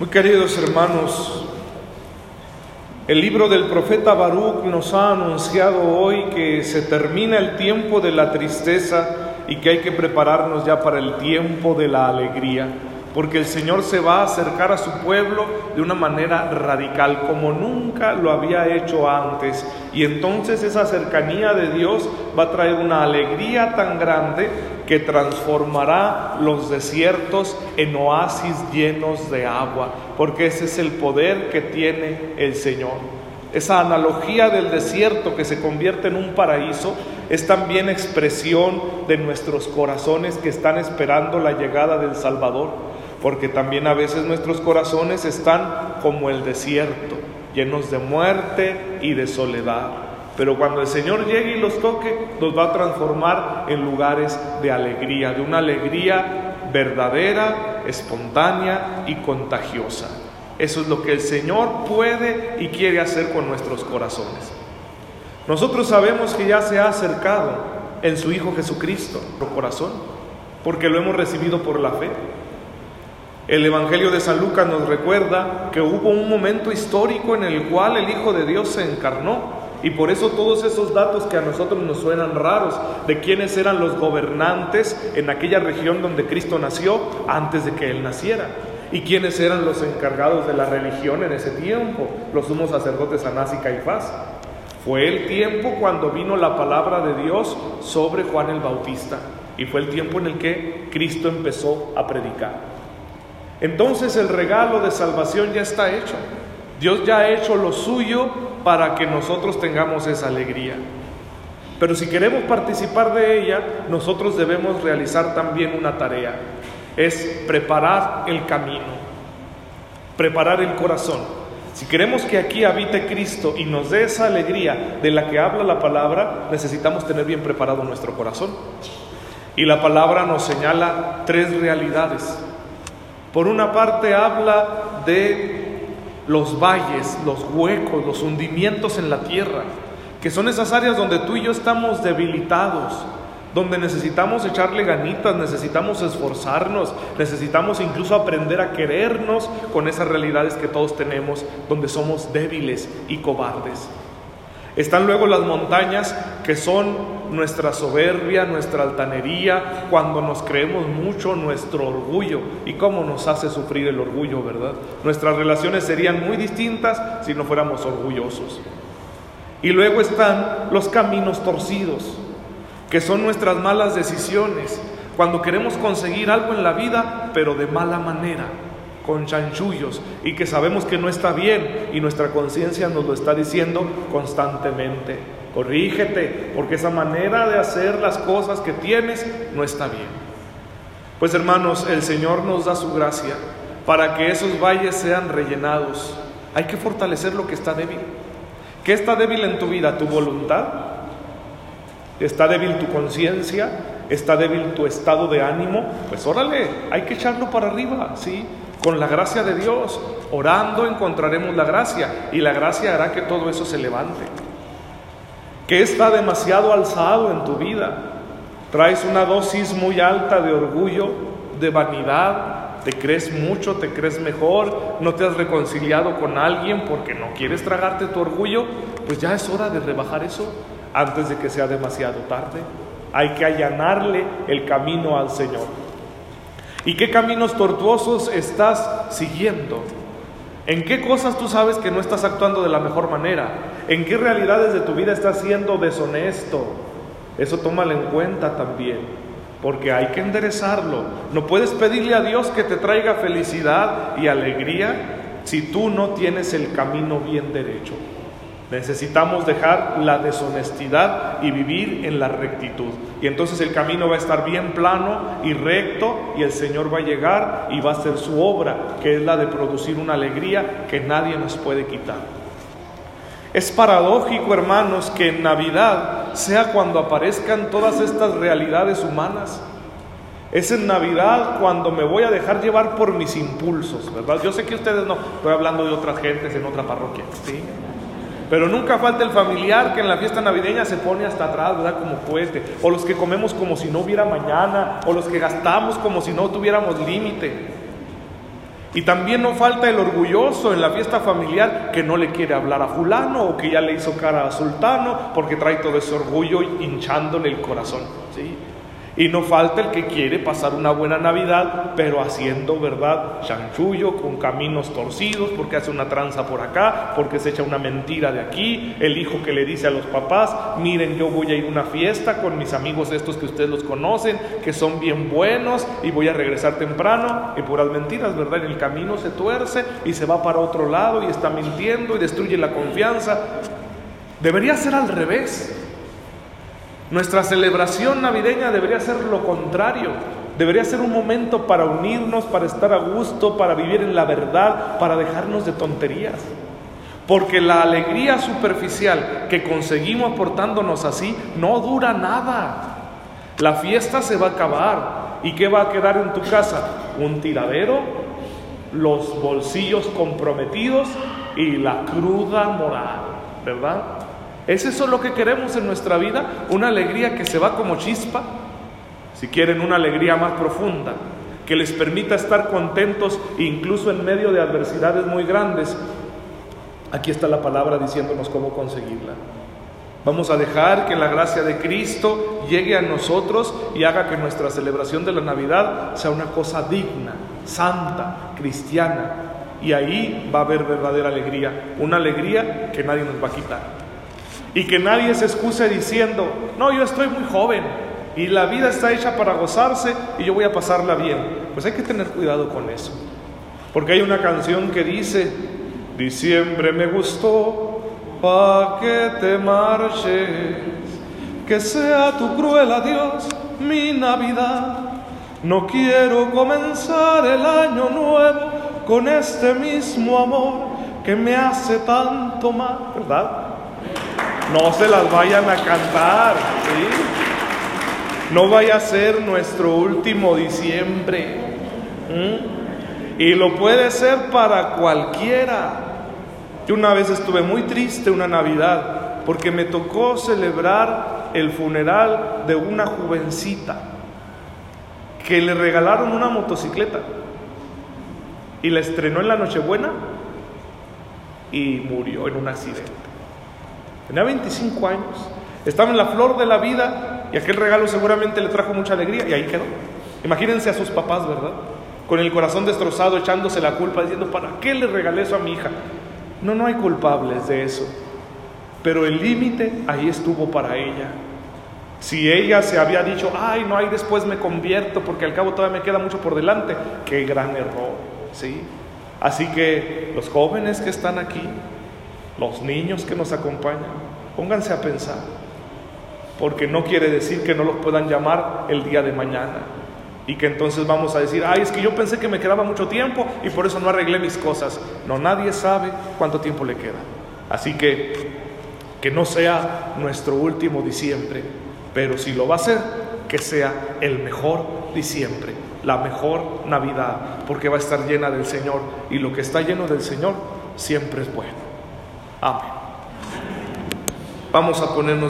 Muy queridos hermanos, el libro del profeta Baruch nos ha anunciado hoy que se termina el tiempo de la tristeza y que hay que prepararnos ya para el tiempo de la alegría porque el Señor se va a acercar a su pueblo de una manera radical, como nunca lo había hecho antes. Y entonces esa cercanía de Dios va a traer una alegría tan grande que transformará los desiertos en oasis llenos de agua, porque ese es el poder que tiene el Señor. Esa analogía del desierto que se convierte en un paraíso es también expresión de nuestros corazones que están esperando la llegada del Salvador porque también a veces nuestros corazones están como el desierto, llenos de muerte y de soledad. Pero cuando el Señor llegue y los toque, nos va a transformar en lugares de alegría, de una alegría verdadera, espontánea y contagiosa. Eso es lo que el Señor puede y quiere hacer con nuestros corazones. Nosotros sabemos que ya se ha acercado en su Hijo Jesucristo, nuestro corazón, porque lo hemos recibido por la fe. El Evangelio de San Lucas nos recuerda que hubo un momento histórico en el cual el Hijo de Dios se encarnó. Y por eso todos esos datos que a nosotros nos suenan raros, de quiénes eran los gobernantes en aquella región donde Cristo nació antes de que Él naciera. Y quiénes eran los encargados de la religión en ese tiempo, los sumos sacerdotes Anás y Caifás. Fue el tiempo cuando vino la palabra de Dios sobre Juan el Bautista. Y fue el tiempo en el que Cristo empezó a predicar. Entonces el regalo de salvación ya está hecho. Dios ya ha hecho lo suyo para que nosotros tengamos esa alegría. Pero si queremos participar de ella, nosotros debemos realizar también una tarea. Es preparar el camino, preparar el corazón. Si queremos que aquí habite Cristo y nos dé esa alegría de la que habla la palabra, necesitamos tener bien preparado nuestro corazón. Y la palabra nos señala tres realidades. Por una parte habla de los valles, los huecos, los hundimientos en la tierra, que son esas áreas donde tú y yo estamos debilitados, donde necesitamos echarle ganitas, necesitamos esforzarnos, necesitamos incluso aprender a querernos con esas realidades que todos tenemos, donde somos débiles y cobardes. Están luego las montañas que son nuestra soberbia, nuestra altanería, cuando nos creemos mucho, nuestro orgullo. ¿Y cómo nos hace sufrir el orgullo, verdad? Nuestras relaciones serían muy distintas si no fuéramos orgullosos. Y luego están los caminos torcidos, que son nuestras malas decisiones, cuando queremos conseguir algo en la vida, pero de mala manera con chanchullos y que sabemos que no está bien y nuestra conciencia nos lo está diciendo constantemente. Corrígete, porque esa manera de hacer las cosas que tienes no está bien. Pues hermanos, el Señor nos da su gracia para que esos valles sean rellenados. Hay que fortalecer lo que está débil. ¿Qué está débil en tu vida? ¿Tu voluntad? ¿Está débil tu conciencia? ¿Está débil tu estado de ánimo? Pues órale, hay que echarlo para arriba, ¿sí? Con la gracia de Dios, orando encontraremos la gracia y la gracia hará que todo eso se levante. ¿Qué está demasiado alzado en tu vida? Traes una dosis muy alta de orgullo, de vanidad, te crees mucho, te crees mejor, no te has reconciliado con alguien porque no quieres tragarte tu orgullo, pues ya es hora de rebajar eso antes de que sea demasiado tarde. Hay que allanarle el camino al Señor. ¿Y qué caminos tortuosos estás siguiendo? ¿En qué cosas tú sabes que no estás actuando de la mejor manera? ¿En qué realidades de tu vida estás siendo deshonesto? Eso tómalo en cuenta también, porque hay que enderezarlo. No puedes pedirle a Dios que te traiga felicidad y alegría si tú no tienes el camino bien derecho. Necesitamos dejar la deshonestidad y vivir en la rectitud. Y entonces el camino va a estar bien plano y recto y el Señor va a llegar y va a hacer su obra, que es la de producir una alegría que nadie nos puede quitar. Es paradójico, hermanos, que en Navidad sea cuando aparezcan todas estas realidades humanas. Es en Navidad cuando me voy a dejar llevar por mis impulsos, ¿verdad? Yo sé que ustedes no, estoy hablando de otras gentes en otra parroquia, ¿sí? Pero nunca falta el familiar que en la fiesta navideña se pone hasta atrás, ¿verdad? Como cohete. O los que comemos como si no hubiera mañana. O los que gastamos como si no tuviéramos límite. Y también no falta el orgulloso en la fiesta familiar que no le quiere hablar a fulano o que ya le hizo cara a sultano porque trae todo ese orgullo hinchándole el corazón. ¿sí? Y no falta el que quiere pasar una buena Navidad, pero haciendo, ¿verdad?, chanchullo, con caminos torcidos, porque hace una tranza por acá, porque se echa una mentira de aquí, el hijo que le dice a los papás, miren, yo voy a ir a una fiesta con mis amigos estos que ustedes los conocen, que son bien buenos, y voy a regresar temprano, y puras mentiras, ¿verdad? En el camino se tuerce y se va para otro lado y está mintiendo y destruye la confianza. Debería ser al revés. Nuestra celebración navideña debería ser lo contrario. Debería ser un momento para unirnos, para estar a gusto, para vivir en la verdad, para dejarnos de tonterías. Porque la alegría superficial que conseguimos portándonos así no dura nada. La fiesta se va a acabar. ¿Y qué va a quedar en tu casa? Un tiradero, los bolsillos comprometidos y la cruda moral, ¿verdad? ¿Es eso lo que queremos en nuestra vida? Una alegría que se va como chispa. Si quieren una alegría más profunda, que les permita estar contentos incluso en medio de adversidades muy grandes. Aquí está la palabra diciéndonos cómo conseguirla. Vamos a dejar que la gracia de Cristo llegue a nosotros y haga que nuestra celebración de la Navidad sea una cosa digna, santa, cristiana. Y ahí va a haber verdadera alegría, una alegría que nadie nos va a quitar. Y que nadie se excuse diciendo, no, yo estoy muy joven y la vida está hecha para gozarse y yo voy a pasarla bien. Pues hay que tener cuidado con eso. Porque hay una canción que dice, diciembre me gustó, pa' que te marches, que sea tu cruel adiós mi Navidad. No quiero comenzar el año nuevo con este mismo amor que me hace tanto mal, ¿verdad? No se las vayan a cantar, ¿sí? No vaya a ser nuestro último diciembre. Y lo puede ser para cualquiera. Yo una vez estuve muy triste una Navidad porque me tocó celebrar el funeral de una jovencita que le regalaron una motocicleta y la estrenó en la Nochebuena y murió en un accidente. Tenía 25 años, estaba en la flor de la vida y aquel regalo seguramente le trajo mucha alegría y ahí quedó. Imagínense a sus papás, ¿verdad? Con el corazón destrozado, echándose la culpa, diciendo, ¿para qué le regalé eso a mi hija? No, no hay culpables de eso. Pero el límite ahí estuvo para ella. Si ella se había dicho, ay, no, hay después me convierto porque al cabo todavía me queda mucho por delante, qué gran error, ¿sí? Así que los jóvenes que están aquí, los niños que nos acompañan, pónganse a pensar, porque no quiere decir que no los puedan llamar el día de mañana y que entonces vamos a decir, ay, es que yo pensé que me quedaba mucho tiempo y por eso no arreglé mis cosas. No, nadie sabe cuánto tiempo le queda. Así que que no sea nuestro último diciembre, pero si lo va a ser, que sea el mejor diciembre, la mejor Navidad, porque va a estar llena del Señor y lo que está lleno del Señor siempre es bueno. Vamos a ponernos